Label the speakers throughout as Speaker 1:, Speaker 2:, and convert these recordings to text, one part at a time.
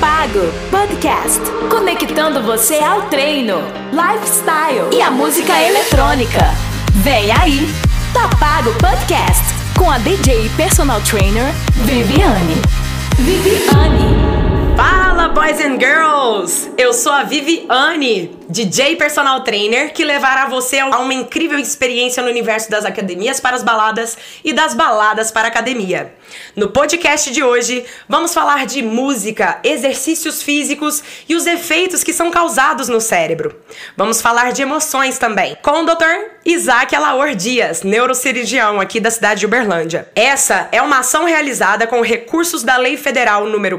Speaker 1: Pago Podcast, conectando você ao treino, lifestyle e a música eletrônica. Vem aí, Tá Pago Podcast com a DJ e personal trainer Viviane. Viviane.
Speaker 2: Fala, boys and girls! Eu sou a Viviane, DJ personal trainer, que levará você a uma incrível experiência no universo das academias para as baladas e das baladas para a academia. No podcast de hoje, vamos falar de música, exercícios físicos e os efeitos que são causados no cérebro. Vamos falar de emoções também, com o Dr. Isaac Alaor Dias, neurocirurgião aqui da cidade de Uberlândia. Essa é uma ação realizada com recursos da Lei Federal número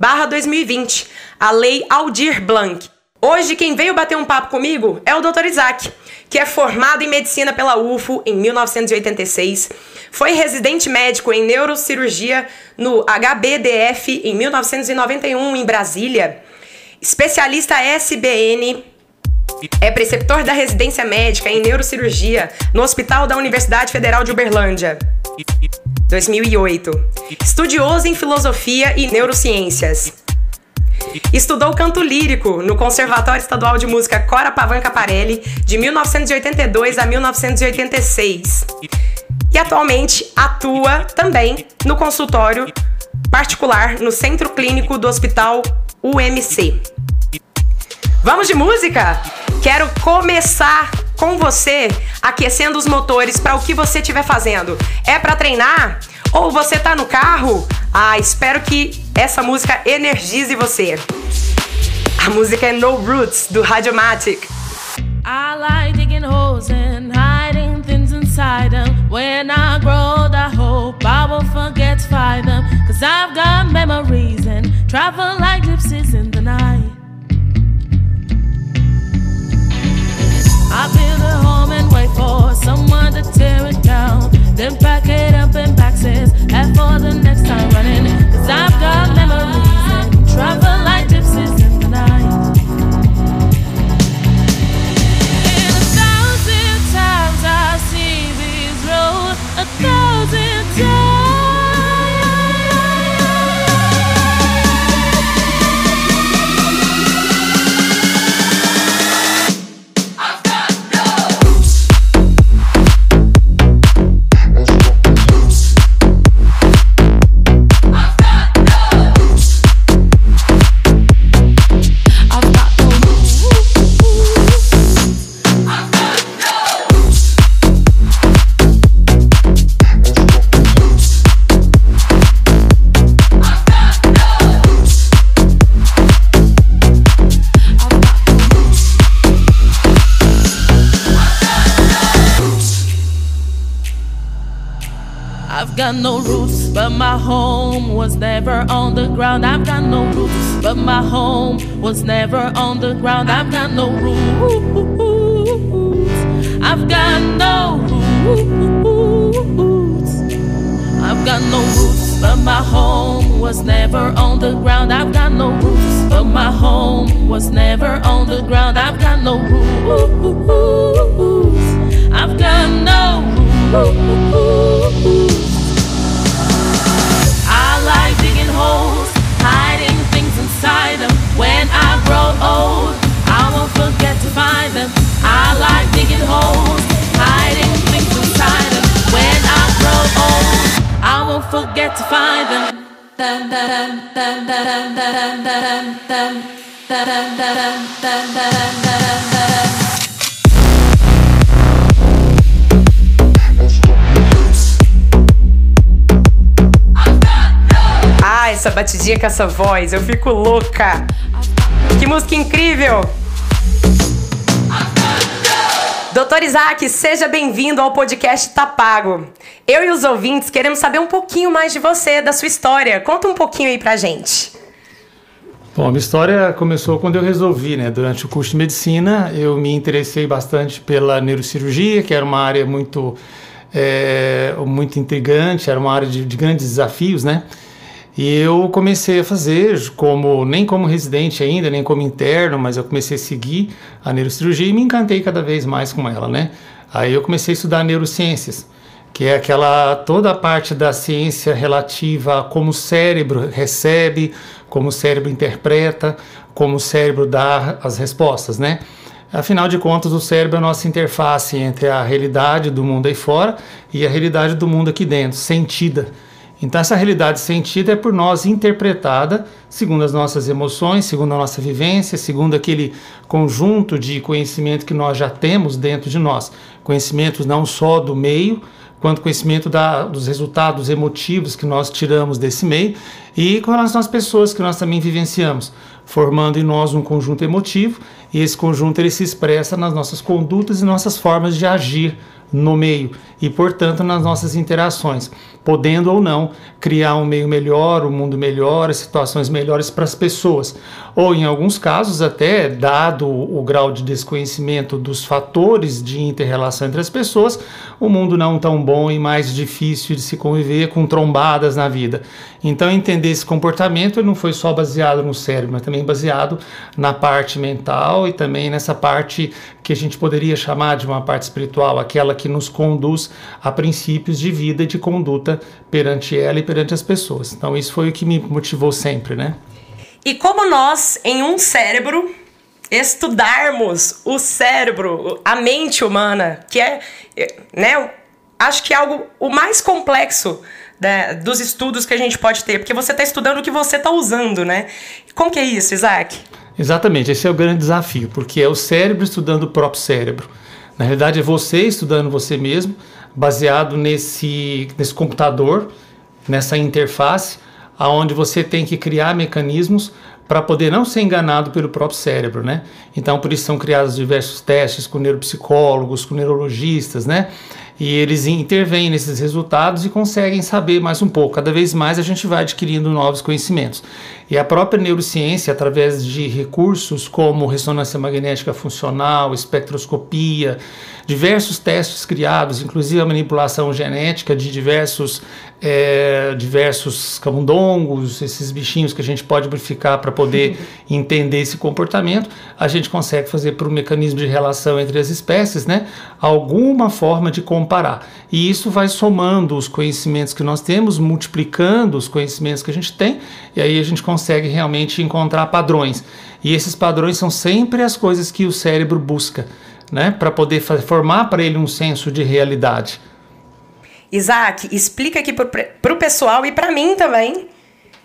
Speaker 2: 14017/2020, a Lei Aldir Blanc. Hoje quem veio bater um papo comigo é o Dr. Isaac, que é formado em medicina pela UFO em 1986, foi residente médico em neurocirurgia no HBDF em 1991 em Brasília, especialista SBN é preceptor da residência médica em neurocirurgia no Hospital da Universidade Federal de Uberlândia. 2008. Estudioso em filosofia e neurociências. Estudou canto lírico no Conservatório Estadual de Música Cora Pavan Caparelli de 1982 a 1986. E atualmente atua também no consultório particular no Centro Clínico do Hospital UMC. Vamos de música? Quero começar com você aquecendo os motores para o que você estiver fazendo. É para treinar? Ou você tá no carro? Ah, espero que essa música energize você. A música é No Roots do Radiomatic. I like digging holes and hiding things inside them. When I grow, hope I will forget to find them. Cause I've got memories and travel like gypsies in for someone to tear it down. Then pack it up in boxes, and for the next time running. Cause I've got memories and travel like gypsies my home was never on the ground. I've got no roots, but my home was never on the ground. I've got no roots. I've got no roots. I've got no roots, but my home was never on the ground. I've got no roots, but my home was never on the ground. I've got no roots. I've got no roots. When I grow old, I won't forget to find them. I like digging holes, hiding things inside them. When I grow old, I won't forget to find them. Dun, dun, dun, dun, dun, dun, dun, dun, dun, dun, dun, dun, dun, dun, dun, dun. Essa batidinha com essa voz, eu fico louca. Que música incrível! Doutor Isaac, seja bem-vindo ao podcast Tá Pago. Eu e os ouvintes queremos saber um pouquinho mais de você, da sua história. Conta um pouquinho aí pra gente.
Speaker 3: Bom, a minha história começou quando eu resolvi, né? Durante o curso de medicina, eu me interessei bastante pela neurocirurgia, que era uma área muito, é, muito intrigante, era uma área de, de grandes desafios, né? E eu comecei a fazer, como nem como residente ainda, nem como interno, mas eu comecei a seguir a neurocirurgia e me encantei cada vez mais com ela, né? Aí eu comecei a estudar neurociências, que é aquela toda a parte da ciência relativa a como o cérebro recebe, como o cérebro interpreta, como o cérebro dá as respostas, né? Afinal de contas, o cérebro é a nossa interface entre a realidade do mundo aí fora e a realidade do mundo aqui dentro, sentida. Então, essa realidade sentida é por nós interpretada segundo as nossas emoções, segundo a nossa vivência, segundo aquele conjunto de conhecimento que nós já temos dentro de nós. Conhecimentos não só do meio, quanto conhecimento da, dos resultados emotivos que nós tiramos desse meio e com relação às pessoas que nós também vivenciamos, formando em nós um conjunto emotivo e esse conjunto ele se expressa nas nossas condutas e nossas formas de agir no meio e, portanto, nas nossas interações, podendo ou não criar um meio melhor, um mundo melhor, situações melhores para as pessoas. Ou, em alguns casos, até dado o grau de desconhecimento dos fatores de interrelação entre as pessoas, um mundo não tão bom e mais difícil de se conviver com trombadas na vida. Então, entender esse comportamento não foi só baseado no cérebro, mas também baseado na parte mental e também nessa parte que a gente poderia chamar de uma parte espiritual, aquela que nos conduz a princípios de vida e de conduta perante ela e perante as pessoas. Então, isso foi o que me motivou sempre, né?
Speaker 2: E como nós, em um cérebro, estudarmos o cérebro, a mente humana, que é, né, acho que é algo o mais complexo né, dos estudos que a gente pode ter, porque você está estudando o que você está usando, né? Como que é isso, Isaac?
Speaker 3: Exatamente, esse é o grande desafio, porque é o cérebro estudando o próprio cérebro. Na realidade, é você estudando você mesmo, baseado nesse, nesse computador, nessa interface, aonde você tem que criar mecanismos para poder não ser enganado pelo próprio cérebro, né? Então, por isso são criados diversos testes com neuropsicólogos, com neurologistas, né? E eles intervêm nesses resultados e conseguem saber mais um pouco. Cada vez mais a gente vai adquirindo novos conhecimentos. E a própria neurociência, através de recursos como ressonância magnética funcional, espectroscopia, diversos testes criados, inclusive a manipulação genética de diversos, é, diversos camundongos, esses bichinhos que a gente pode modificar para poder entender esse comportamento, a gente consegue fazer por um mecanismo de relação entre as espécies, né, alguma forma de comparar. E isso vai somando os conhecimentos que nós temos, multiplicando os conhecimentos que a gente tem, e aí a gente consegue realmente encontrar padrões. E esses padrões são sempre as coisas que o cérebro busca né, para poder formar para ele um senso de realidade.
Speaker 2: Isaac, explica aqui para o pessoal e para mim também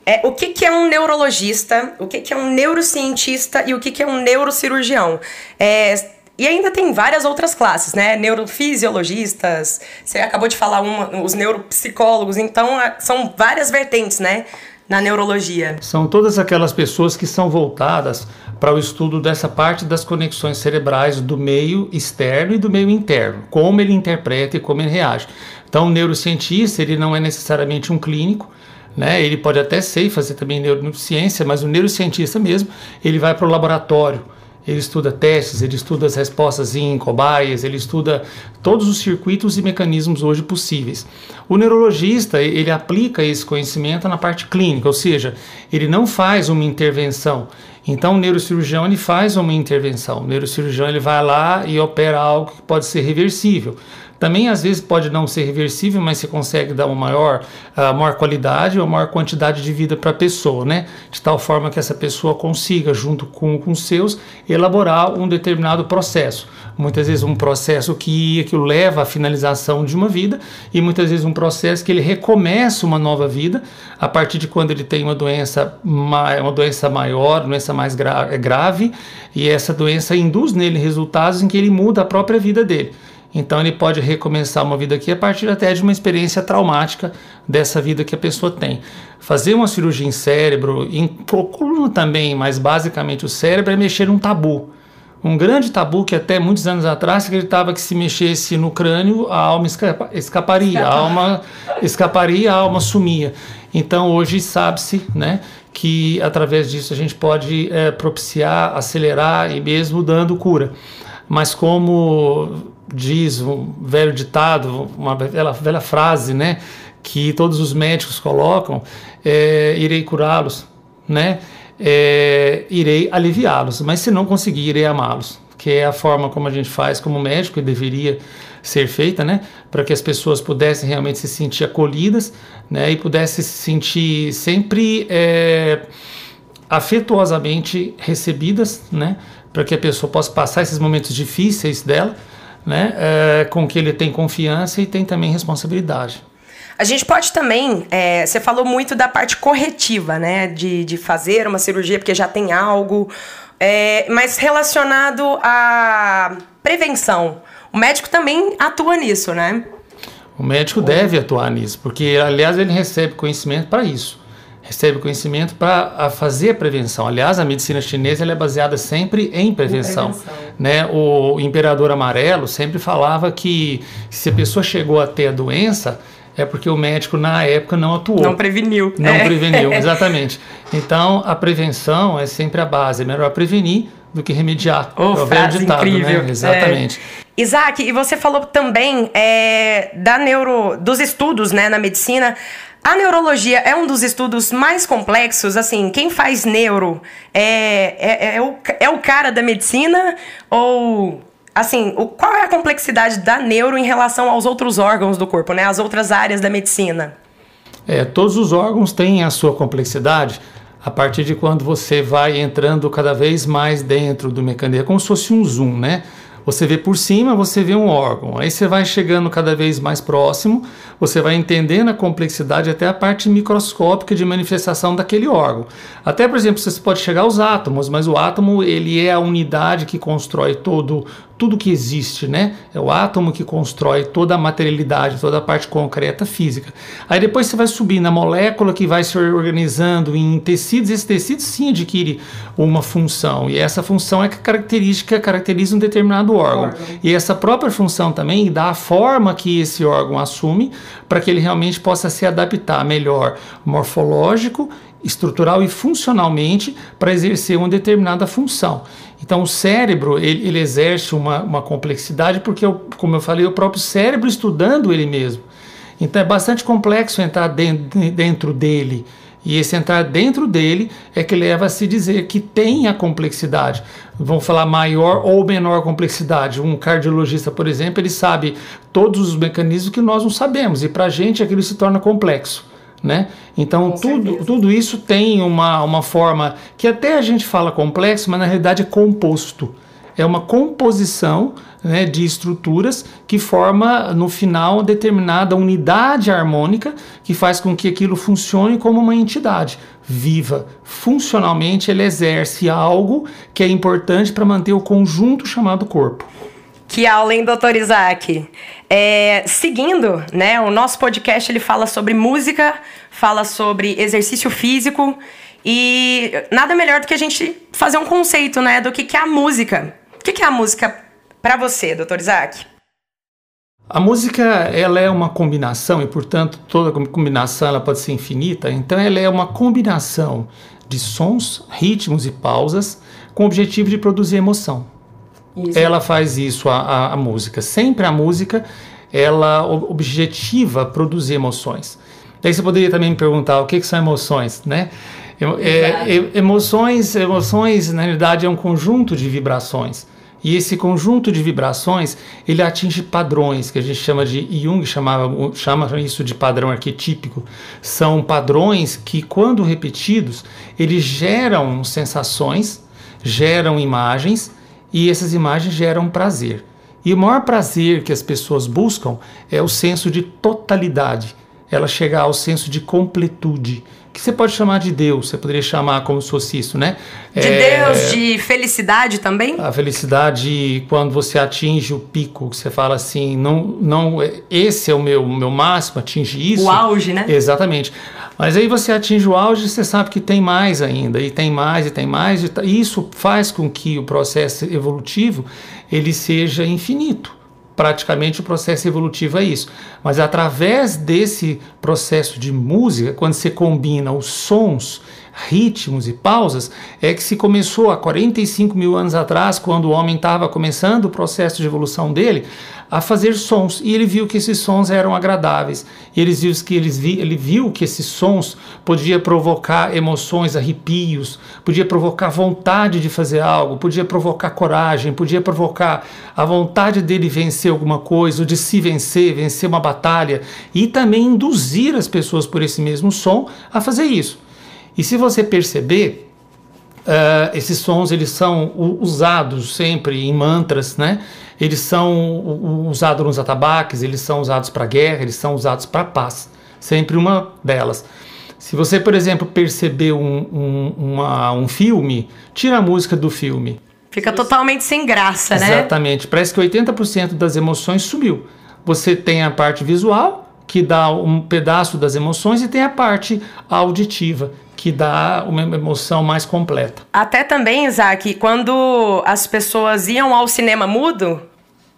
Speaker 2: é, o que, que é um neurologista, o que, que é um neurocientista e o que, que é um neurocirurgião. É, e ainda tem várias outras classes, né? Neurofisiologistas, você acabou de falar uma, os neuropsicólogos, então são várias vertentes, né? Na neurologia.
Speaker 3: São todas aquelas pessoas que são voltadas para o estudo dessa parte das conexões cerebrais do meio externo e do meio interno, como ele interpreta e como ele reage. Então, o neurocientista, ele não é necessariamente um clínico, né? Ele pode até ser e fazer também neurociência, mas o neurocientista mesmo, ele vai para o laboratório, ele estuda testes, ele estuda as respostas em cobaias, ele estuda todos os circuitos e mecanismos hoje possíveis. O neurologista, ele aplica esse conhecimento na parte clínica, ou seja, ele não faz uma intervenção, então, o neurocirurgião ele faz uma intervenção. O neurocirurgião ele vai lá e opera algo que pode ser reversível. Também às vezes pode não ser reversível, mas você consegue dar uma maior, uh, maior qualidade ou maior quantidade de vida para a pessoa, né? De tal forma que essa pessoa consiga, junto com, com os seus, elaborar um determinado processo. Muitas vezes um processo que, que leva à finalização de uma vida e muitas vezes um processo que ele recomeça uma nova vida a partir de quando ele tem uma doença, uma doença maior, doença mais gra grave, e essa doença induz nele resultados em que ele muda a própria vida dele. Então ele pode recomeçar uma vida aqui a partir até de uma experiência traumática dessa vida que a pessoa tem. Fazer uma cirurgia em cérebro, em coluna também, mas basicamente o cérebro é mexer num tabu. Um grande tabu que até muitos anos atrás acreditava que se mexesse no crânio a alma escapa, escaparia, a alma escaparia, a alma sumia. Então hoje sabe-se, né, que através disso a gente pode é, propiciar, acelerar e mesmo dando cura. Mas como diz um velho ditado, uma velha, frase, né, que todos os médicos colocam, é, irei curá-los, né, é, irei aliviá-los, mas se não conseguir, irei amá-los, que é a forma como a gente faz como médico e deveria ser feita, né, para que as pessoas pudessem realmente se sentir acolhidas, né, e pudessem se sentir sempre é, afetuosamente recebidas, né, para que a pessoa possa passar esses momentos difíceis dela, né, é, com que ele tem confiança e tem também responsabilidade.
Speaker 2: A gente pode também, é, você falou muito da parte corretiva, né? De, de fazer uma cirurgia porque já tem algo, é, mas relacionado à prevenção. O médico também atua nisso, né?
Speaker 3: O médico deve atuar nisso, porque, aliás, ele recebe conhecimento para isso. Recebe conhecimento para fazer a prevenção. Aliás, a medicina chinesa é baseada sempre em prevenção. prevenção. Né? O imperador amarelo sempre falava que se a pessoa chegou a ter a doença, é porque o médico na época não atuou.
Speaker 2: Não preveniu.
Speaker 3: Não é. preveniu, exatamente. Então a prevenção é sempre a base. É melhor prevenir do que remediar.
Speaker 2: Oh, é frase ditado, né? incrível.
Speaker 3: Né? Exatamente.
Speaker 2: É. Isaac, e você falou também é, da neuro, dos estudos né, na medicina. A neurologia é um dos estudos mais complexos. Assim, quem faz neuro é, é, é, o, é o cara da medicina ou assim, o, qual é a complexidade da neuro em relação aos outros órgãos do corpo, né? As outras áreas da medicina?
Speaker 3: É, todos os órgãos têm a sua complexidade a partir de quando você vai entrando cada vez mais dentro do mecanismo, é como se fosse um zoom, né? Você vê por cima, você vê um órgão. Aí você vai chegando cada vez mais próximo, você vai entendendo a complexidade até a parte microscópica de manifestação daquele órgão. Até, por exemplo, você pode chegar aos átomos, mas o átomo ele é a unidade que constrói todo tudo que existe, né? É o átomo que constrói toda a materialidade, toda a parte concreta física. Aí depois você vai subir na molécula que vai se organizando em tecidos, esse tecido sim adquire uma função, e essa função é que característica caracteriza um determinado órgão. órgão. E essa própria função também dá a forma que esse órgão assume para que ele realmente possa se adaptar melhor morfológico estrutural e funcionalmente para exercer uma determinada função. Então o cérebro ele, ele exerce uma, uma complexidade porque, eu, como eu falei, o próprio cérebro estudando ele mesmo. Então é bastante complexo entrar dentro, dele. E esse entrar dentro dele é que leva a se dizer que tem a complexidade. Vamos falar maior ou menor complexidade. Um cardiologista, por exemplo, ele sabe todos os mecanismos que nós não sabemos. E para a gente aquilo se torna complexo. Né? Então tudo, tudo isso tem uma, uma forma que até a gente fala complexo, mas na realidade é composto. É uma composição né, de estruturas que forma no final determinada unidade harmônica que faz com que aquilo funcione como uma entidade viva. Funcionalmente, ele exerce algo que é importante para manter o conjunto chamado corpo.
Speaker 2: Que aula, hein, doutor Isaac? É, seguindo, né, o nosso podcast ele fala sobre música, fala sobre exercício físico e nada melhor do que a gente fazer um conceito, né, do que, que é a música. O que, que é a música para você, doutor Isaac?
Speaker 3: A música ela é uma combinação e, portanto, toda combinação ela pode ser infinita. Então, ela é uma combinação de sons, ritmos e pausas com o objetivo de produzir emoção. Isso. Ela faz isso, a, a, a, música. Sempre a música, ela objetiva produzir emoções. Daí você poderia também me perguntar o que, que são emoções, né? É, emoções, emoções, na realidade, é um conjunto de vibrações. E esse conjunto de vibrações, ele atinge padrões, que a gente chama de, Jung chamava, chama isso de padrão arquetípico. São padrões que, quando repetidos, eles geram sensações, geram imagens, e essas imagens geram prazer. E o maior prazer que as pessoas buscam é o senso de totalidade, ela chegar ao senso de completude, que você pode chamar de Deus, você poderia chamar como se fosse isso, né?
Speaker 2: De é, Deus, de felicidade também?
Speaker 3: A felicidade quando você atinge o pico, que você fala assim, não, não, esse é o meu, meu máximo, atinge isso.
Speaker 2: O auge, né?
Speaker 3: Exatamente. Mas aí você atinge o auge, você sabe que tem mais ainda, e tem mais, e tem mais, e isso faz com que o processo evolutivo ele seja infinito. Praticamente o processo evolutivo é isso. Mas através desse processo de música, quando você combina os sons, ritmos e pausas é que se começou há 45 mil anos atrás, quando o homem estava começando o processo de evolução dele, a fazer sons e ele viu que esses sons eram agradáveis. Ele viu que, eles vi, ele viu que esses sons podia provocar emoções, arrepios, podia provocar vontade de fazer algo, podia provocar coragem, podia provocar a vontade dele vencer alguma coisa, ou de se vencer, vencer uma batalha e também induzir as pessoas por esse mesmo som a fazer isso. E se você perceber, Uh, esses sons eles são usados sempre em mantras, né? Eles são usados nos atabaques, eles são usados para guerra, eles são usados para paz. Sempre uma delas. Se você, por exemplo, perceber um, um, uma, um filme, tira a música do filme.
Speaker 2: Fica totalmente sem graça,
Speaker 3: né? Exatamente. Parece que 80% das emoções sumiu. Você tem a parte visual, que dá um pedaço das emoções, e tem a parte auditiva, que dá uma emoção mais completa.
Speaker 2: Até também, Isaac, quando as pessoas iam ao cinema mudo,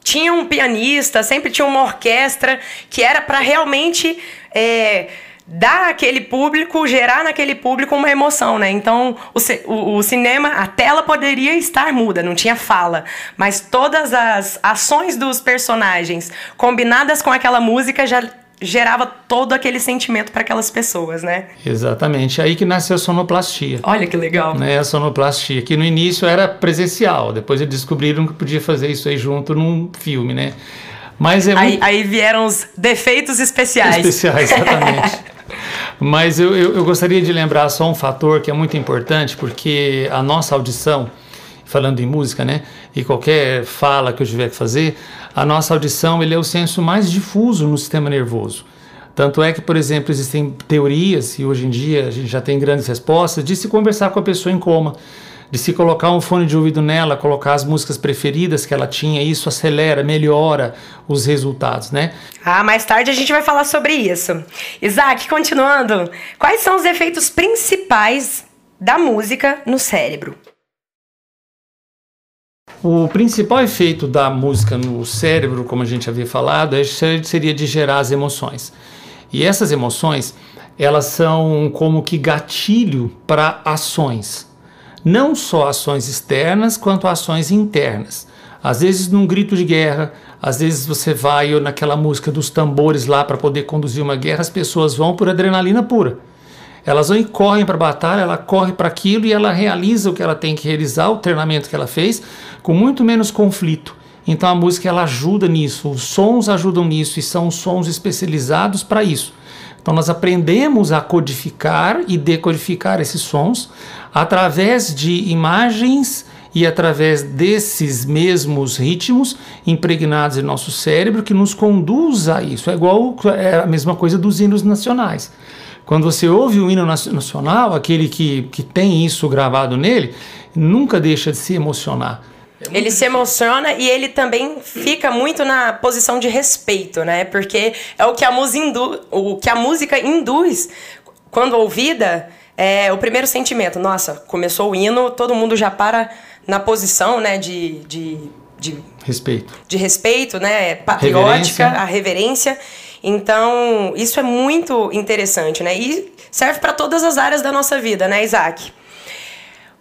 Speaker 2: tinha um pianista, sempre tinha uma orquestra que era para realmente é, dar aquele público, gerar naquele público uma emoção, né? Então, o, o, o, cinema, a tela poderia estar muda, não tinha fala, mas todas as ações dos personagens combinadas com aquela música já gerava todo aquele sentimento para aquelas pessoas, né?
Speaker 3: Exatamente. Aí que nasceu a sonoplastia.
Speaker 2: Olha que legal.
Speaker 3: Né, a sonoplastia, que no início era presencial, depois eles descobriram que podia fazer isso aí junto num filme, né?
Speaker 2: Mas é aí, muito... aí vieram os defeitos especiais.
Speaker 3: Especiais, exatamente. Mas eu, eu, eu gostaria de lembrar só um fator que é muito importante, porque a nossa audição, falando em música, né? E qualquer fala que eu tiver que fazer, a nossa audição ele é o senso mais difuso no sistema nervoso. Tanto é que, por exemplo, existem teorias, e hoje em dia a gente já tem grandes respostas, de se conversar com a pessoa em coma, de se colocar um fone de ouvido nela, colocar as músicas preferidas que ela tinha, isso acelera, melhora os resultados, né?
Speaker 2: Ah, mais tarde a gente vai falar sobre isso. Isaac, continuando, quais são os efeitos principais da música no cérebro?
Speaker 3: O principal efeito da música no cérebro, como a gente havia falado, é seria de gerar as emoções. E essas emoções, elas são como que gatilho para ações. Não só ações externas, quanto ações internas. Às vezes num grito de guerra, às vezes você vai naquela música dos tambores lá para poder conduzir uma guerra, as pessoas vão por adrenalina pura. Elas correm para a batalha, ela corre para aquilo e ela realiza o que ela tem que realizar, o treinamento que ela fez, com muito menos conflito. Então a música ela ajuda nisso, os sons ajudam nisso e são sons especializados para isso. Então nós aprendemos a codificar e decodificar esses sons através de imagens e através desses mesmos ritmos impregnados em nosso cérebro que nos conduz a isso. É igual é a mesma coisa dos hinos nacionais. Quando você ouve o hino nacional, aquele que, que tem isso gravado nele, nunca deixa de se emocionar.
Speaker 2: É ele se emociona e ele também fica muito na posição de respeito, né? Porque é o que a música, indu o que a música induz quando ouvida. É o primeiro sentimento. Nossa, começou o hino, todo mundo já para na posição, né, de, de, de
Speaker 3: respeito.
Speaker 2: De respeito, né, patriótica, reverência. a reverência. Então, isso é muito interessante, né? E serve para todas as áreas da nossa vida, né, Isaac?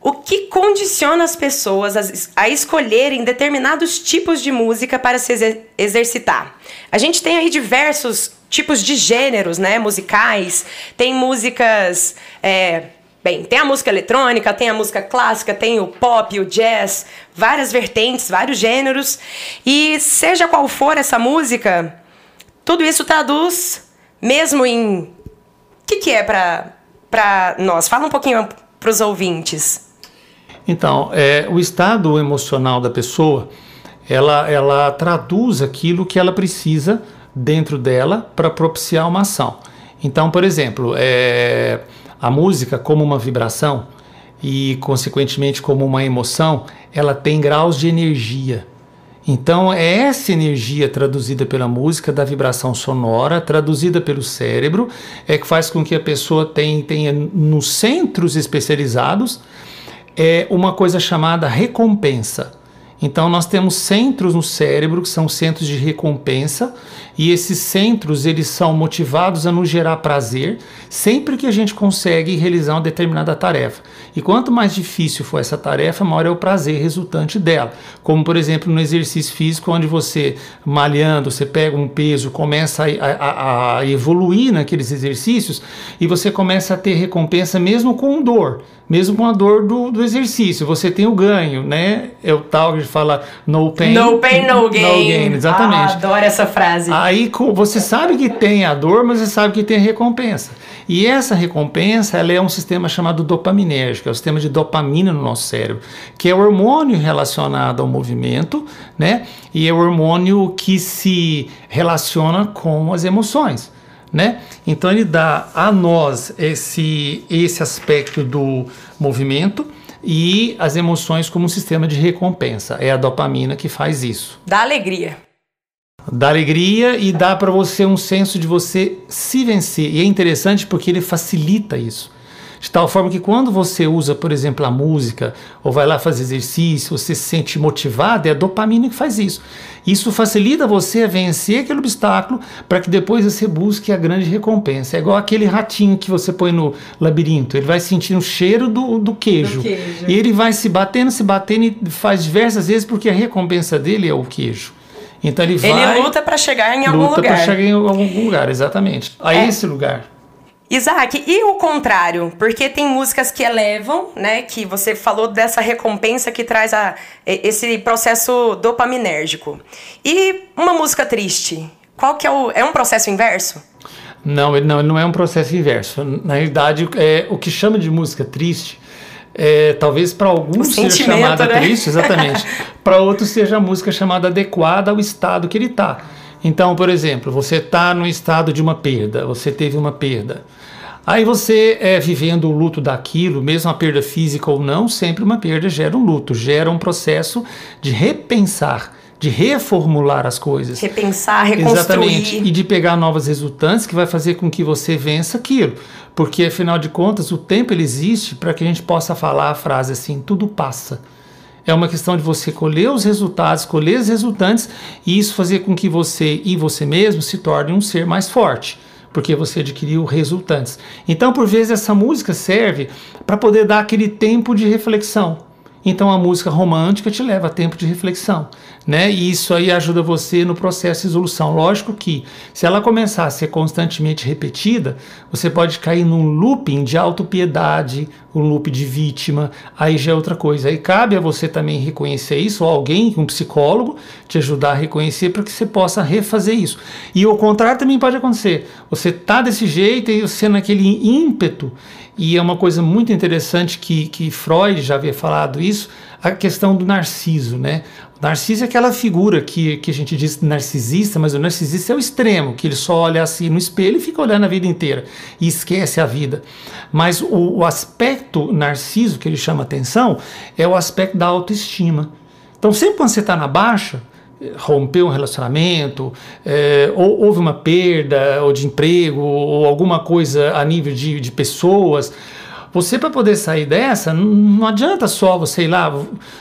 Speaker 2: O que condiciona as pessoas a, escolherem determinados tipos de música para se exercitar? A gente tem aí diversos tipos de gêneros, né, musicais. Tem músicas, é, bem, tem a música eletrônica, tem a música clássica, tem o pop, o jazz, várias vertentes, vários gêneros. E seja qual for essa música, tudo isso traduz mesmo em. O que, que é para nós? Fala um pouquinho para os ouvintes.
Speaker 3: Então, é, o estado emocional da pessoa, ela, ela traduz aquilo que ela precisa dentro dela para propiciar uma ação. Então, por exemplo, é, a música como uma vibração e, consequentemente, como uma emoção, ela tem graus de energia. Então, é essa energia traduzida pela música, da vibração sonora, traduzida pelo cérebro, é que faz com que a pessoa tenha, tenha nos centros especializados é uma coisa chamada recompensa. Então nós temos centros no cérebro que são centros de recompensa e esses centros eles são motivados a nos gerar prazer sempre que a gente consegue realizar uma determinada tarefa. E quanto mais difícil for essa tarefa, maior é o prazer resultante dela. Como por exemplo no exercício físico, onde você malhando, você pega um peso, começa a, a, a evoluir naqueles exercícios e você começa a ter recompensa mesmo com dor mesmo com a dor do, do exercício. Você tem o ganho, né? É o tal que fala no pain,
Speaker 2: no, pain, no, gain. no gain.
Speaker 3: Exatamente.
Speaker 2: Ah, adoro essa frase.
Speaker 3: Aí você sabe que tem a dor, mas você sabe que tem recompensa. E essa recompensa ela é um sistema chamado dopaminérgico, é o sistema de dopamina no nosso cérebro, que é o hormônio relacionado ao movimento, né? E é o hormônio que se relaciona com as emoções né? Então ele dá a nós esse esse aspecto do movimento e as emoções como um sistema de recompensa. É a dopamina que faz isso.
Speaker 2: Dá alegria.
Speaker 3: Dá alegria e dá para você um senso de você se vencer. E é interessante porque ele facilita isso. De tal forma que quando você usa, por exemplo, a música, ou vai lá fazer exercício, você se sente motivado, é a dopamina que faz isso. Isso facilita você a vencer aquele obstáculo para que depois você busque a grande recompensa. É igual aquele ratinho que você põe no labirinto. Ele vai sentindo o cheiro do, do, queijo. do queijo. E ele vai se batendo, se batendo e faz diversas vezes porque a recompensa dele é o queijo. Então ele vai.
Speaker 2: Ele luta para chegar em algum lugar. Luta
Speaker 3: para chegar em algum lugar, exatamente. A é. esse lugar.
Speaker 2: Isaac, e o contrário? Porque tem músicas que elevam, né? Que você falou dessa recompensa que traz a, esse processo dopaminérgico. E uma música triste? Qual que é o. É um processo inverso?
Speaker 3: Não, ele não, ele não é um processo inverso. Na realidade, é, o que chama de música triste é, talvez para alguns o seja chamada né? triste, exatamente. para outros seja a música chamada adequada ao estado que ele está. Então, por exemplo, você está no estado de uma perda, você teve uma perda. Aí você é vivendo o luto daquilo, mesmo a perda física ou não, sempre uma perda gera um luto, gera um processo de repensar, de reformular as coisas.
Speaker 2: Repensar, reconstruir.
Speaker 3: Exatamente. E de pegar novas resultantes que vai fazer com que você vença aquilo. Porque, afinal de contas, o tempo ele existe para que a gente possa falar a frase assim: tudo passa. É uma questão de você colher os resultados, colher os resultantes e isso fazer com que você e você mesmo se torne um ser mais forte porque você adquiriu resultantes. Então, por vezes, essa música serve para poder dar aquele tempo de reflexão. Então a música romântica te leva a tempo de reflexão, né? E isso aí ajuda você no processo de resolução. Lógico que se ela começar a ser constantemente repetida, você pode cair num looping de autopiedade, um loop de vítima, aí já é outra coisa. Aí cabe a você também reconhecer isso, ou alguém, um psicólogo, te ajudar a reconhecer para que você possa refazer isso. E o contrário também pode acontecer. Você tá desse jeito e você naquele ímpeto e é uma coisa muito interessante que, que Freud já havia falado isso, a questão do narciso, né? Narciso é aquela figura que, que a gente diz narcisista, mas o narcisista é o extremo, que ele só olha assim no espelho e fica olhando a vida inteira e esquece a vida. Mas o, o aspecto narciso que ele chama atenção é o aspecto da autoestima. Então, sempre quando você está na baixa, rompeu um relacionamento, é, ou houve uma perda ou de emprego, ou alguma coisa a nível de, de pessoas. Você, para poder sair dessa, não adianta só você ir lá,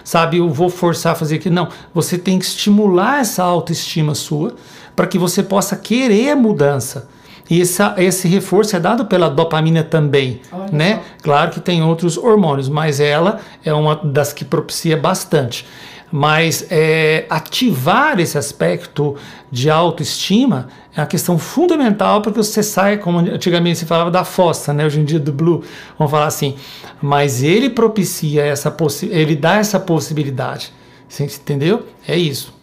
Speaker 3: sabe, eu vou forçar a fazer aquilo. Não, você tem que estimular essa autoestima sua para que você possa querer a mudança. E essa, esse reforço é dado pela dopamina também, Olha né? Só. Claro que tem outros hormônios, mas ela é uma das que propicia bastante. Mas é, ativar esse aspecto de autoestima é uma questão fundamental para que você saia, como antigamente se falava da fossa, né? hoje em dia do blue, vamos falar assim. Mas ele propicia essa ele dá essa possibilidade. Você entendeu? É isso.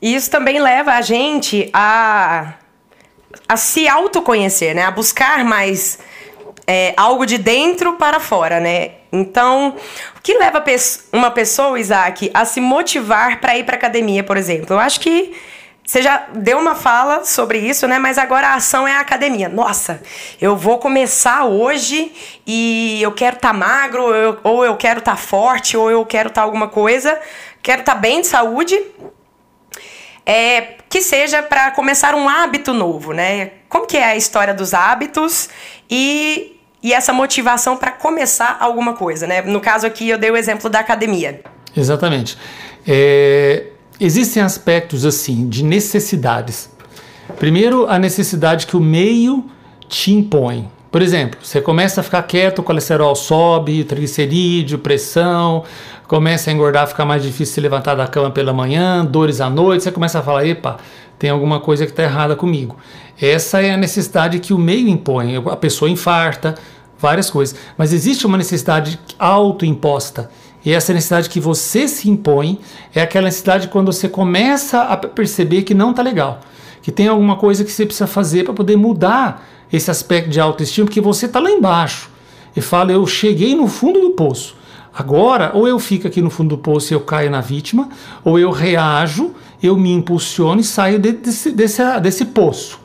Speaker 2: Isso também leva a gente a, a se autoconhecer, né? A buscar mais é, algo de dentro para fora, né? Então, o que leva uma pessoa, Isaac, a se motivar para ir para academia, por exemplo? Eu acho que você já deu uma fala sobre isso, né? Mas agora a ação é a academia. Nossa, eu vou começar hoje e eu quero estar tá magro, ou eu, ou eu quero estar tá forte, ou eu quero estar tá alguma coisa, quero estar tá bem de saúde. É, que seja para começar um hábito novo, né? Como que é a história dos hábitos e e essa motivação para começar alguma coisa, né? No caso aqui eu dei o exemplo da academia.
Speaker 3: Exatamente. É, existem aspectos assim de necessidades. Primeiro, a necessidade que o meio te impõe. Por exemplo, você começa a ficar quieto, o colesterol sobe, triglicerídeo, pressão, começa a engordar, fica mais difícil se levantar da cama pela manhã, dores à noite, você começa a falar, epa, tem alguma coisa que está errada comigo. Essa é a necessidade que o meio impõe. A pessoa infarta, várias coisas. Mas existe uma necessidade autoimposta. E essa necessidade que você se impõe é aquela necessidade quando você começa a perceber que não está legal. Que tem alguma coisa que você precisa fazer para poder mudar esse aspecto de autoestima, porque você está lá embaixo. E fala, eu cheguei no fundo do poço. Agora, ou eu fico aqui no fundo do poço e eu caio na vítima, ou eu reajo, eu me impulsiono e saio desse, desse, desse poço.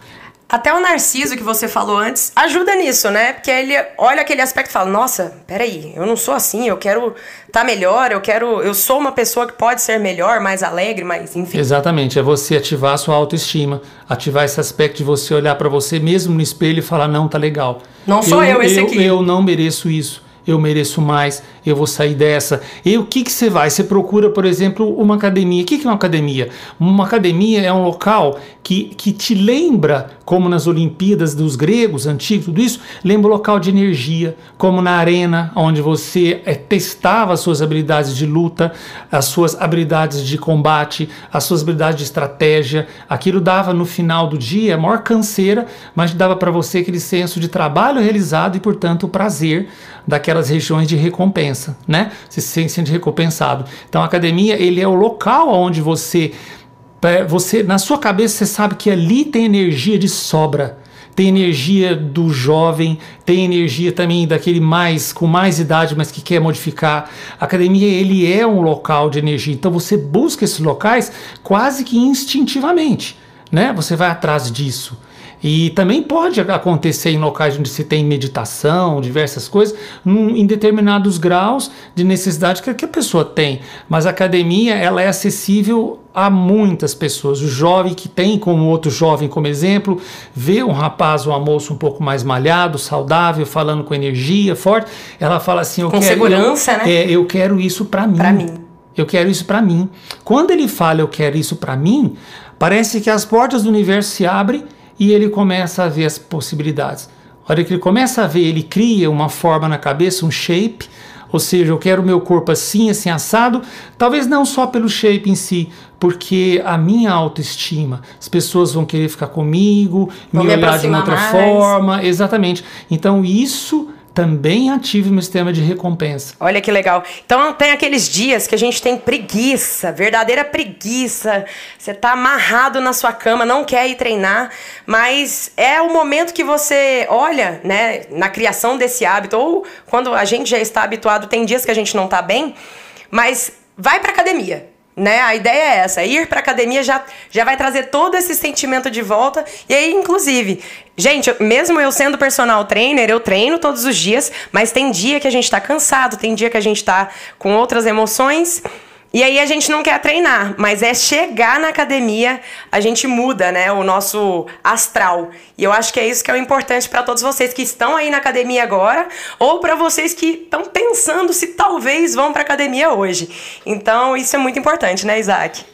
Speaker 2: Até o Narciso que você falou antes ajuda nisso, né? Porque ele olha aquele aspecto e fala: Nossa, peraí, eu não sou assim, eu quero estar tá melhor, eu quero. Eu sou uma pessoa que pode ser melhor, mais alegre, mais. Enfim.
Speaker 3: Exatamente, é você ativar a sua autoestima, ativar esse aspecto de você olhar para você mesmo no espelho e falar: Não, tá legal.
Speaker 2: Não sou eu, eu esse
Speaker 3: eu,
Speaker 2: aqui.
Speaker 3: Eu não mereço isso eu mereço mais, eu vou sair dessa. E o que, que você vai? Você procura, por exemplo, uma academia. O que, que é uma academia? Uma academia é um local que, que te lembra, como nas Olimpíadas dos gregos antigos, tudo isso, lembra o local de energia, como na arena, onde você é, testava as suas habilidades de luta, as suas habilidades de combate, as suas habilidades de estratégia. Aquilo dava no final do dia a maior canseira, mas dava para você aquele senso de trabalho realizado e, portanto, o prazer daquelas regiões de recompensa, né? Você se sente recompensado. Então, a academia ele é o local onde você você na sua cabeça você sabe que ali tem energia de sobra tem energia do jovem, tem energia também daquele mais com mais idade, mas que quer modificar. A academia ele é um local de energia, então você busca esses locais quase que instintivamente, né? Você vai atrás disso. E também pode acontecer em locais onde se tem meditação, diversas coisas, num, em determinados graus de necessidade que, que, a pessoa tem. Mas a academia ela é acessível a muitas pessoas. O jovem que tem como outro jovem como exemplo, vê um rapaz ou uma moça um pouco mais malhado, saudável, falando com energia forte, ela fala assim, eu
Speaker 2: com
Speaker 3: quero,
Speaker 2: segurança,
Speaker 3: eu,
Speaker 2: né?
Speaker 3: É, eu quero isso para mim.
Speaker 2: Para mim.
Speaker 3: Eu quero isso para mim. Quando ele fala eu quero isso para mim, parece que as portas do universo se abrem e ele começa a ver as possibilidades. A hora que ele começa a ver, ele cria uma forma na cabeça, um shape, ou seja, eu quero o meu corpo assim, assim, assado, talvez não só pelo shape em si, porque a minha autoestima, as pessoas vão querer ficar comigo,
Speaker 2: Vou
Speaker 3: me olhar de uma outra
Speaker 2: aproximar
Speaker 3: forma, exatamente. Então isso também ativa o meu sistema de recompensa.
Speaker 2: Olha que legal. Então tem aqueles dias que a gente tem preguiça, verdadeira preguiça. Você tá amarrado na sua cama, não quer ir treinar, mas é o momento que você olha, né, na criação desse hábito ou quando a gente já está habituado, tem dias que a gente não tá bem, mas vai pra academia né? A ideia é essa, ir para academia já, já vai trazer todo esse sentimento de volta. E aí, inclusive, gente, mesmo eu sendo personal trainer, eu treino todos os dias, mas tem dia que a gente tá cansado, tem dia que a gente tá com outras emoções. E aí a gente não quer treinar, mas é chegar na academia, a gente muda, né, o nosso astral. E eu acho que é isso que é o importante para todos vocês que estão aí na academia agora, ou para vocês que estão pensando se talvez vão para academia hoje. Então, isso é muito importante, né, Isaac?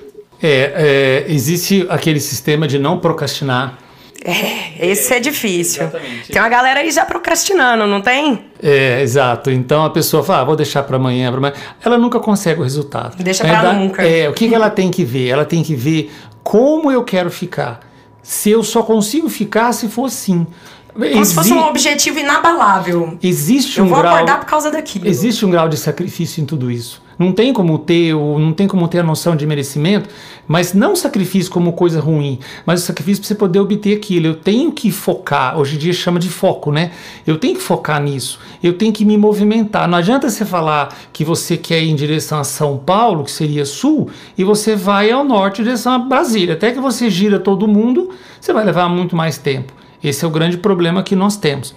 Speaker 3: É, é, existe aquele sistema de não procrastinar.
Speaker 2: É, esse é difícil.
Speaker 3: Exatamente.
Speaker 2: Tem uma galera aí já procrastinando, não tem?
Speaker 3: É, exato. Então a pessoa fala, ah, vou deixar para amanhã, pra amanhã. Ela nunca consegue o resultado.
Speaker 2: Deixa
Speaker 3: verdade,
Speaker 2: nunca.
Speaker 3: É, o que, que ela tem que ver? Ela tem que ver como eu quero ficar. Se eu só consigo ficar se for assim.
Speaker 2: Como se fosse um objetivo inabalável.
Speaker 3: Existe
Speaker 2: Eu
Speaker 3: um
Speaker 2: vou
Speaker 3: grau.
Speaker 2: acordar por causa daquilo.
Speaker 3: Existe um grau de sacrifício em tudo isso. Não tem como ter, o- não tem como ter a noção de merecimento, mas não sacrifício como coisa ruim, mas o sacrifício para você poder obter aquilo. Eu tenho que focar, hoje em dia chama de foco, né? Eu tenho que focar nisso. Eu tenho que me movimentar. Não adianta você falar que você quer ir em direção a São Paulo, que seria sul, e você vai ao norte em direção a Brasília. Até que você gira todo mundo, você vai levar muito mais tempo. Esse é o grande problema que nós temos.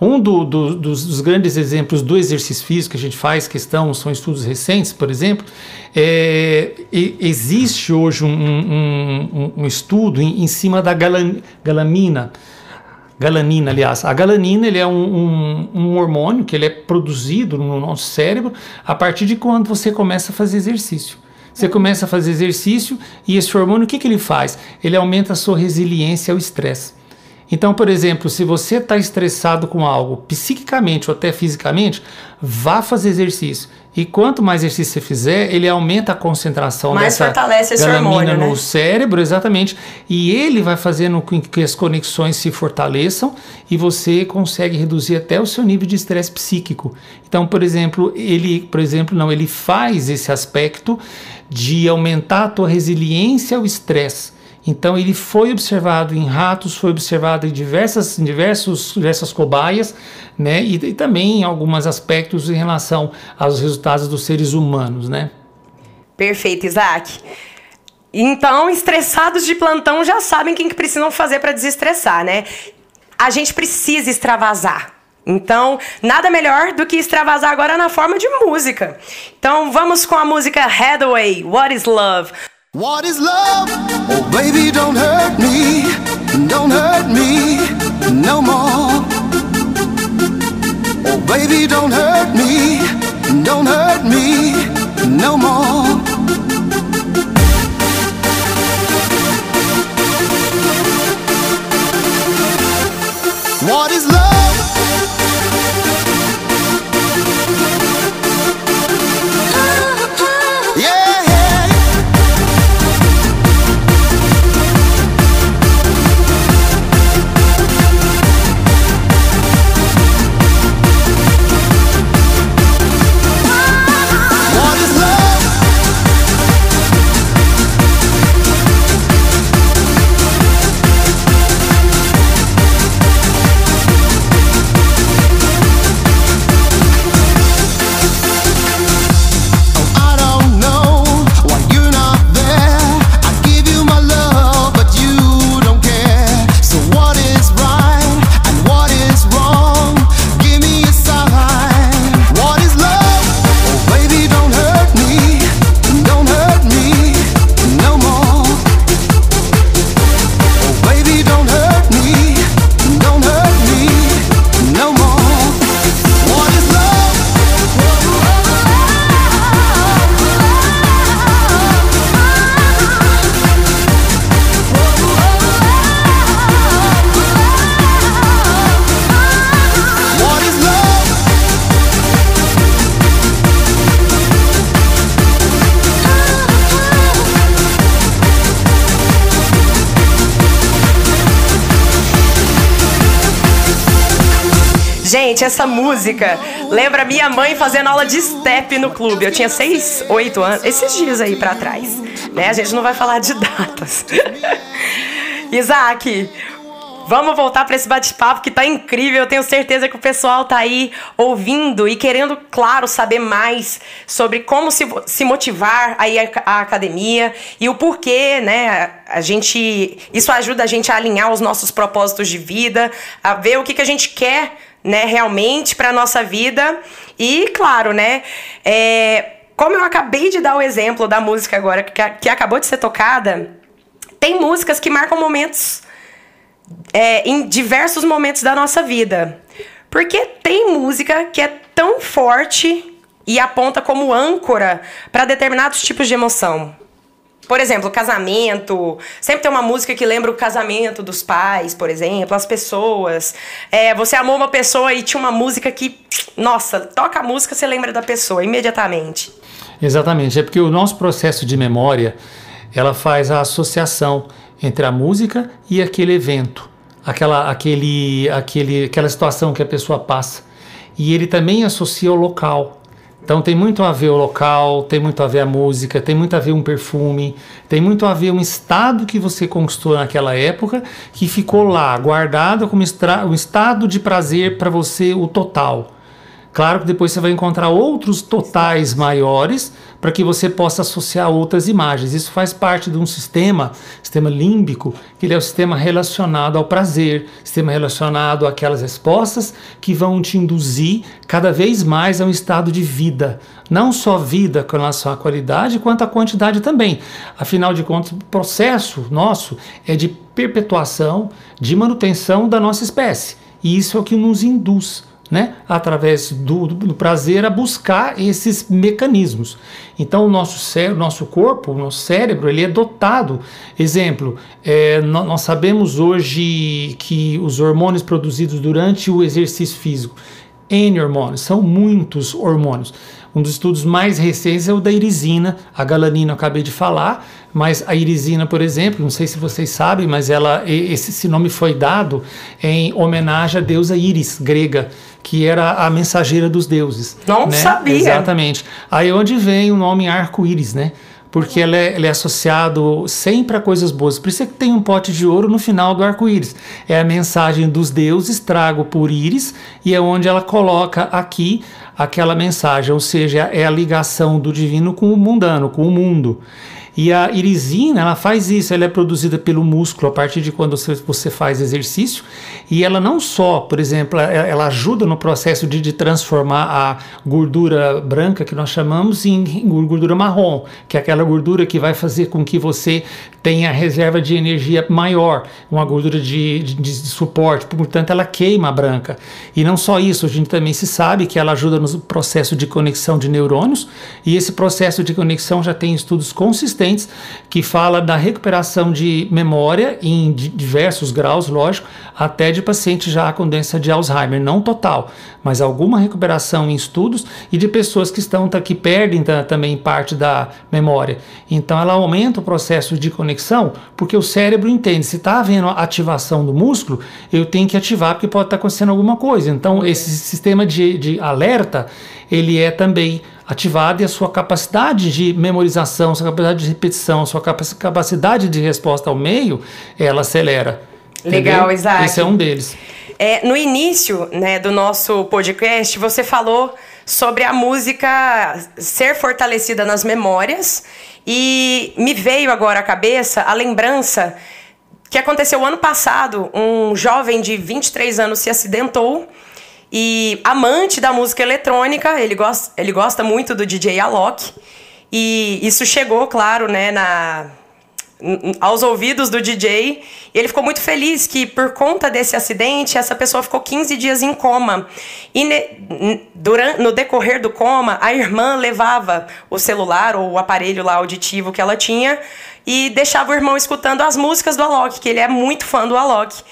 Speaker 3: Um do- do- dos, dos grandes exemplos do exercício físico que a gente faz, questão, são estudos recentes, por exemplo, é, existe hoje um, um- um- um estudo em, em cima da galan- galamina. galanina, aliás. A galanina ele é um, hormônio que ele é produzido no nosso cérebro a partir de quando você começa a fazer exercício. Você começa a fazer exercício e esse hormônio, o que, que ele faz? Ele aumenta a sua resiliência ao estresse. Então, por exemplo, se você está estressado com algo, psiquicamente ou até fisicamente, vá fazer exercício. E quanto mais exercício você fizer, ele aumenta a concentração
Speaker 2: mais
Speaker 3: dessa
Speaker 2: fortalece esse hormônio,
Speaker 3: no
Speaker 2: né?
Speaker 3: cérebro, exatamente. E ele vai fazendo com que as conexões se fortaleçam e você consegue reduzir até o seu nível de estresse psíquico. Então, por exemplo, ele, por exemplo, não, ele faz esse aspecto de aumentar a tua resiliência ao estresse. Então ele foi observado em ratos, foi observado em diversas, em diversos, diversas cobaias, né? E, e também em alguns aspectos em relação aos resultados dos seres humanos, né?
Speaker 2: Perfeito, Isaac. Então, estressados de plantão já sabem o que precisam fazer para desestressar, né? A gente precisa extravasar. Então, nada melhor do que extravasar agora na forma de música. Então, vamos com a música Hathaway, What is Love?
Speaker 4: What is love? Oh, baby, don't hurt me. Don't hurt me no more. Oh, baby, don't hurt me. Don't hurt me no more. What is love?
Speaker 2: Gente, essa música lembra minha mãe fazendo aula de step no clube. Eu tinha 6, 8 anos, esses dias aí pra trás. Né? A gente não vai falar de datas. Isaac, vamos voltar para esse bate-papo que tá incrível. Eu tenho certeza que o pessoal tá aí ouvindo e querendo, claro, saber mais sobre como se, se motivar aí a, a academia e o porquê, né? A gente. Isso ajuda a gente a alinhar os nossos propósitos de vida, a ver o que, que a gente quer né, realmente para nossa vida. E, claro, né, é, como eu acabei de dar o exemplo da música agora, que, que acabou de ser tocada, tem músicas que marcam momentos, é, em diversos momentos da nossa vida. Porque tem música que é tão forte e aponta como âncora para determinados tipos de emoção. Por exemplo, casamento. Sempre tem uma música que lembra o casamento dos pais, por exemplo, as pessoas. É, você amou uma pessoa e tinha uma música que, nossa, toca a música, você lembra da pessoa imediatamente.
Speaker 3: Exatamente, é porque o nosso processo de memória, ela faz a associação entre a música e aquele evento, aquela, aquele, aquele, aquela situação que a pessoa passa. E ele também associa o local. Então tem muito a ver o local, tem muito a ver a música, tem muito a ver um perfume, tem muito a ver um estado que você conquistou naquela época que ficou lá guardado como um estado de prazer para você o total. Claro que depois você vai encontrar outros totais maiores para que você possa associar outras imagens. Isso faz parte de um sistema, sistema límbico, que ele é o sistema relacionado ao prazer, sistema relacionado àquelas respostas que vão te induzir cada vez mais a um estado de vida. Não só vida com relação à qualidade, quanto à quantidade também. Afinal de contas, o processo nosso é de perpetuação, de manutenção da nossa espécie. E isso é o que nos induz né, através do, do, prazer, a buscar esses mecanismos. Então, o nosso, cérebro, nosso corpo, o nosso cérebro, ele é dotado. Exemplo, é, nós, nós sabemos hoje que os hormônios produzidos durante o exercício físico, N hormônios, são muitos hormônios. Um dos estudos mais recentes é o da irisina, a galanina eu acabei de falar, mas a irisina, por exemplo, não sei se vocês sabem, mas ela esse, esse nome foi dado em homenagem à deusa Íris, grega, que era a mensageira dos deuses.
Speaker 2: Não né? sabia.
Speaker 3: Exatamente. Aí onde vem o nome arco-íris, né? Porque ele é, é, associado sempre a coisas boas. Por isso é que tem um pote de ouro no final do arco-íris. É a mensagem dos deuses, trago por íris, e é onde ela coloca aqui aquela mensagem, ou seja, é a ligação do divino com o mundano, com o mundo. E a irisina, ela faz isso, ela é produzida pelo músculo a partir de quando você, faz exercício, e ela não só, por exemplo, ela, ajuda no processo de, de, transformar a gordura branca, que nós chamamos, em, em gordura marrom, que é aquela gordura que vai fazer com que você tenha reserva de energia maior, uma gordura de, de, de suporte, portanto ela queima a branca. E não só isso, a gente também se sabe que ela ajuda no processo de conexão de neurônios, e esse processo de conexão já tem estudos consistentes que fala da recuperação de memória em diversos graus, lógico, até de pacientes já com doença de Alzheimer, não total, mas alguma recuperação em estudos e de pessoas que estão que perdem também parte da memória. Então ela aumenta o processo de conexão, porque o cérebro entende, se está havendo ativação do músculo, eu tenho que ativar porque pode estar tá acontecendo alguma coisa. Então esse sistema de, de alerta, ele é também ativada e a sua capacidade de memorização, sua capacidade de repetição, sua capacidade de resposta ao meio, ela acelera.
Speaker 2: Legal, Isaac.
Speaker 3: Esse é um deles.
Speaker 2: É, no início né, do nosso podcast, você falou sobre a música ser fortalecida nas memórias e me veio agora à cabeça a lembrança que aconteceu ano passado. Um jovem de 23 anos se acidentou e amante da música eletrônica, ele gosta, ele gosta muito do DJ Alok. E isso chegou, claro, né, na, aos ouvidos do DJ. E ele ficou muito feliz que, por conta desse acidente, essa pessoa ficou 15 dias em coma. E ne, durante, no decorrer do coma, a irmã levava o celular ou o aparelho lá auditivo que ela tinha e deixava o irmão escutando as músicas do Alok, que ele é muito fã do Alok.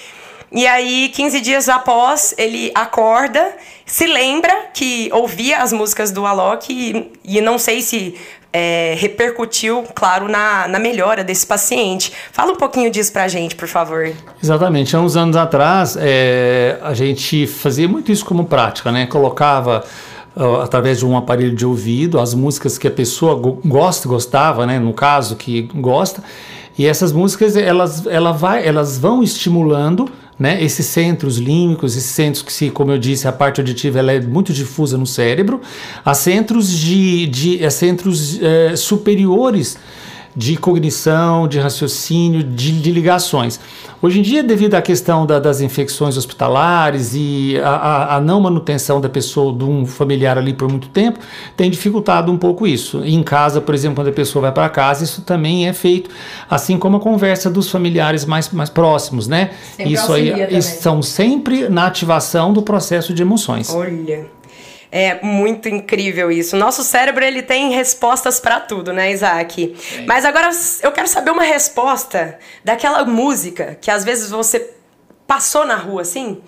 Speaker 2: E aí, 15 dias após, ele acorda, se lembra que ouvia as músicas do Alok e, e não sei se é, repercutiu, claro, na, na melhora desse paciente. Fala um pouquinho disso pra gente, por favor.
Speaker 3: Exatamente. Há uns anos atrás, é, a gente fazia muito isso como prática, né? Colocava através de um aparelho de ouvido as músicas que a pessoa gosta, gostava, né? No caso, que gosta. E essas músicas, elas, ela vai, elas vão estimulando né? Esses centros límbicos, esses centros que, se, como eu disse, a parte auditiva ela é muito difusa no cérebro, há centros de, de centros é, superiores de cognição, de raciocínio, de, de, ligações. Hoje em dia, devido à questão da, das infecções hospitalares e a, a, a, não manutenção da pessoa, de um familiar ali por muito tempo, tem dificultado um pouco isso. Em casa, por exemplo, quando a pessoa vai para casa, isso também é feito, assim como a conversa dos familiares mais, mais próximos, né? Sempre isso aí são sempre na ativação do processo de emoções.
Speaker 2: Olha. É muito incrível isso. Nosso cérebro ele tem respostas para tudo, né, Isaac? Sim. Mas agora eu quero saber uma resposta daquela música que às vezes você passou na rua assim,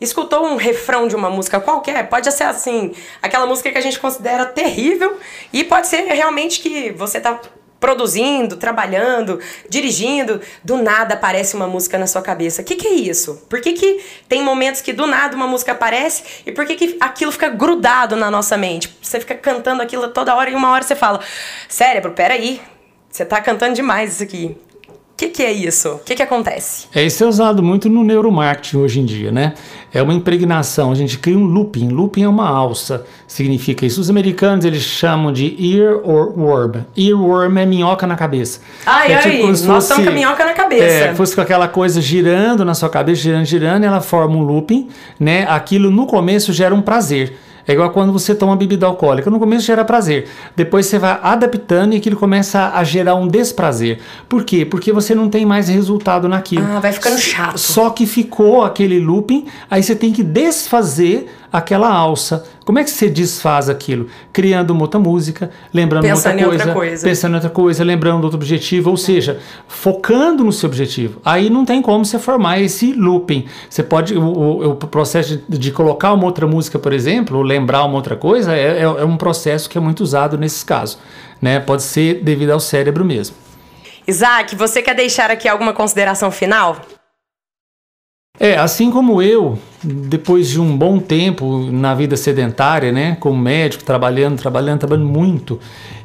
Speaker 2: escutou um refrão de uma música qualquer, pode ser assim, aquela música que a gente considera terrível e pode ser realmente que você tá produzindo, trabalhando, dirigindo, do nada aparece uma música na sua cabeça. O que, que é isso? Por que, que tem momentos que do nada uma música aparece e por que, que aquilo fica grudado na nossa mente? Você fica cantando aquilo toda hora e uma hora você fala: cérebro, peraí, você tá cantando demais isso aqui. O que, que, é isso? O que, que acontece?
Speaker 3: É, isso é usado muito no neuromarketing hoje em dia, né? É uma impregnação, a gente cria um looping. Looping é uma alça, significa isso. Os americanos eles chamam de earworm. Earworm é minhoca na cabeça.
Speaker 2: Ai,
Speaker 3: é
Speaker 2: ai,
Speaker 3: se
Speaker 2: nós estamos com a minhoca na cabeça.
Speaker 3: É, fosse com aquela coisa girando na sua cabeça, girando, girando, ela forma um looping, né? Aquilo no começo gera um prazer. É igual quando você toma bebida alcoólica. No começo gera prazer. Depois você vai adaptando e aquilo começa a gerar um desprazer. Por quê? Porque você não tem mais resultado naquilo.
Speaker 2: Ah, vai ficando chato.
Speaker 3: Só que ficou aquele looping, aí você tem que desfazer aquela alça. Como é que você desfaz aquilo? Criando uma outra música, lembrando
Speaker 2: Pensando em
Speaker 3: outra
Speaker 2: outra
Speaker 3: coisa,
Speaker 2: coisa.
Speaker 3: pensando em outra coisa, lembrando outro objetivo, ou seja, focando no seu objetivo. Aí não tem como você formar esse looping. Você pode, o, o- o processo de, de colocar uma outra música, por exemplo, ou lembrar uma outra coisa, é, é- é um processo que é muito usado nesses casos. Né? Pode ser devido ao cérebro mesmo.
Speaker 2: Isaac, você quer deixar aqui alguma consideração final?
Speaker 3: É, assim como eu, depois de um bom tempo na vida sedentária, né, como médico, trabalhando, trabalhando, trabalhando muito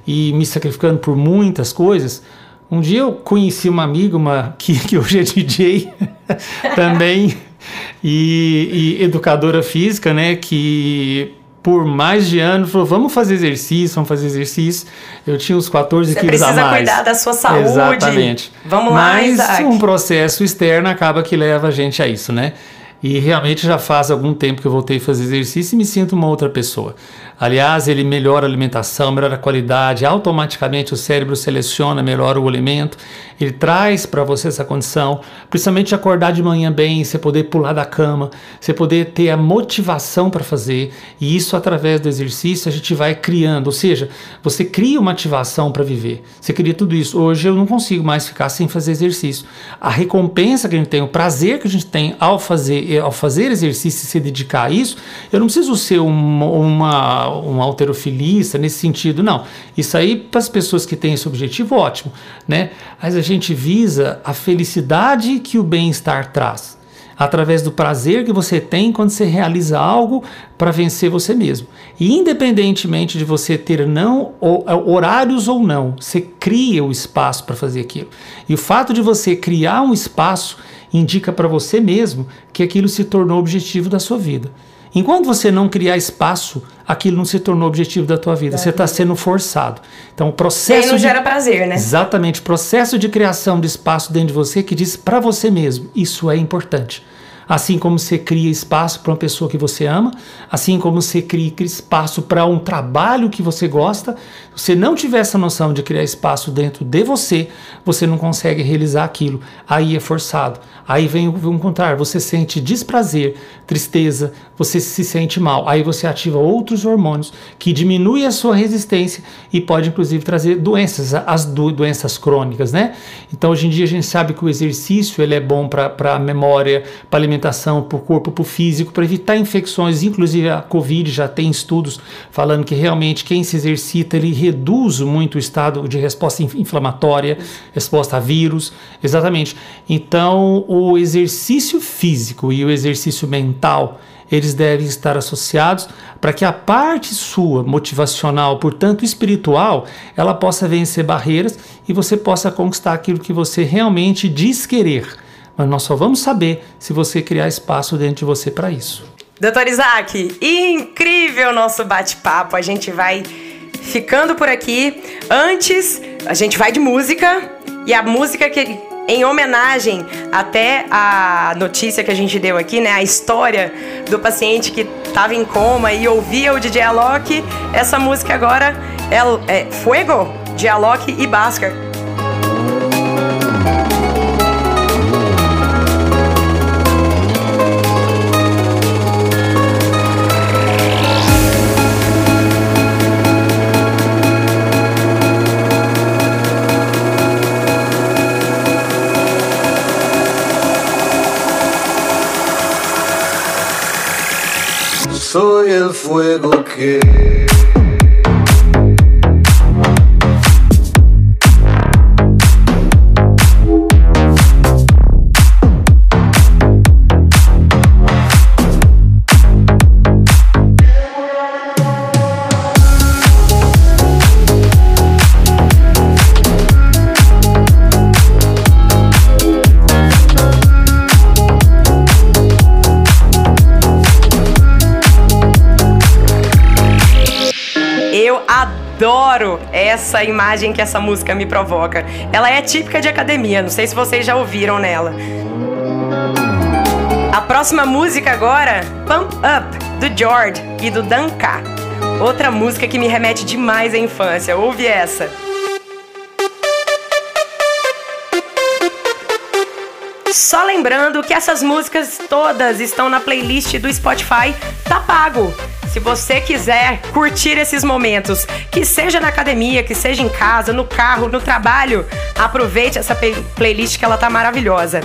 Speaker 3: e me sacrificando por muitas coisas, um dia eu conheci uma amiga, uma que, que hoje é DJ também e, e educadora física, né, que por mais de ano falou, vamos fazer exercício, vamos fazer exercício. Eu tinha uns 14
Speaker 2: Você
Speaker 3: quilos a
Speaker 2: precisa
Speaker 3: mais.
Speaker 2: cuidar da sua saúde.
Speaker 3: Exatamente.
Speaker 2: Vamos lá,
Speaker 3: Mas
Speaker 2: Isaac.
Speaker 3: um processo externo acaba que leva a gente a isso, né? E realmente já faz algum tempo que eu voltei a fazer exercício e me sinto uma outra pessoa. Aliás, ele melhora a alimentação, melhora a qualidade, automaticamente o cérebro seleciona, melhora o alimento, ele traz para você essa condição, principalmente acordar de manhã bem, você poder pular da cama, você poder ter a motivação para fazer, e isso através do exercício a gente vai criando, ou seja, você cria uma ativação para viver, você cria tudo isso. Hoje eu não consigo mais ficar sem fazer exercício. A recompensa que a gente tem, o prazer que a gente tem ao fazer, ao fazer exercício e se dedicar a isso, eu não preciso ser uma, um alterofilista nesse sentido, não. Isso aí, para as pessoas que têm esse objetivo, ótimo, né? Mas a gente visa a felicidade que o bem-estar traz através do prazer que você tem quando você realiza algo para vencer você mesmo. E independentemente de você ter não ou- horários ou não, você cria o espaço para fazer aquilo. E o fato de você criar um espaço indica para você mesmo que aquilo se tornou objetivo da sua vida. Enquanto você não criar espaço, aquilo não se tornou objetivo da tua vida. Você está sendo forçado. Então, o
Speaker 2: E aí
Speaker 3: processo
Speaker 2: não
Speaker 3: de-
Speaker 2: gera prazer, né?
Speaker 3: Exatamente, processo de criação de espaço dentro de você que diz para você mesmo, isso é importante. Assim como você cria espaço para uma pessoa que você ama, assim como você cria espaço para um trabalho que você gosta, você não tiver essa noção de criar espaço dentro de você, você não consegue realizar aquilo. Aí é forçado. Aí vem o contrário, você sente desprazer, tristeza, você se sente mal. Aí você ativa outros hormônios que diminuem a sua resistência e pode inclusive trazer doenças, as do- doenças crônicas, né? Então hoje em dia a gente sabe que o exercício ele é bom para a memória, para alimentação, para o corpo, para o físico, para evitar infecções, inclusive a Covid já tem estudos falando que realmente quem se exercita ele reduz muito o estado de resposta inf- inflamatória, resposta a vírus, exatamente. Então o exercício físico e o exercício mental eles devem estar associados para que a parte sua motivacional, portanto espiritual, ela possa vencer barreiras e você possa conquistar aquilo que você realmente diz querer. Mas nós só vamos saber se você criar espaço dentro de você para isso.
Speaker 2: Doutor Isaac, incrível nosso bate-papo. A gente vai ficando por aqui. Antes, a gente vai de música. E a música que, em homenagem até a notícia que a gente deu aqui, né? A história do paciente que estava em coma e ouvia o DJ Alok. Essa música agora é, é Fuego, de Alok e Bhaskar.
Speaker 5: Soy el fuego que
Speaker 2: essa imagem que essa música me provoca. Ela é típica de academia, não sei se vocês já ouviram nela. A próxima música agora, Pump Up, do George e do Dan. Outra música que me remete demais à infância. Ouve essa. Só lembrando que essas músicas todas estão na playlist do Spotify Tá Pago. Se você quiser curtir esses momentos, que seja na academia, que seja em casa, no carro, no trabalho, aproveite essa playlist que ela tá maravilhosa.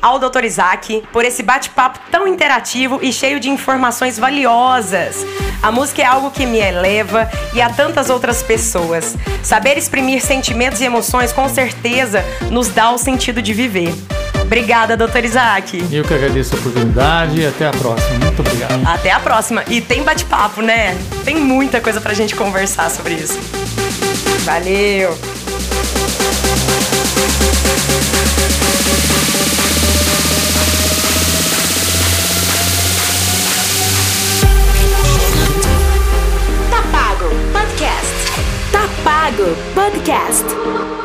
Speaker 2: Ao Dr. Isaac por esse bate-papo tão interativo e cheio de informações valiosas. A música é algo que me eleva e a tantas outras pessoas. Saber exprimir sentimentos e emoções com certeza nos dá o sentido de viver. Obrigada, doutor Isaac.
Speaker 3: Eu que agradeço a oportunidade e até a próxima. Muito obrigado.
Speaker 2: Até a próxima. E tem bate-papo, né? Tem muita coisa pra gente conversar sobre isso. Valeu!
Speaker 1: Pago podcast.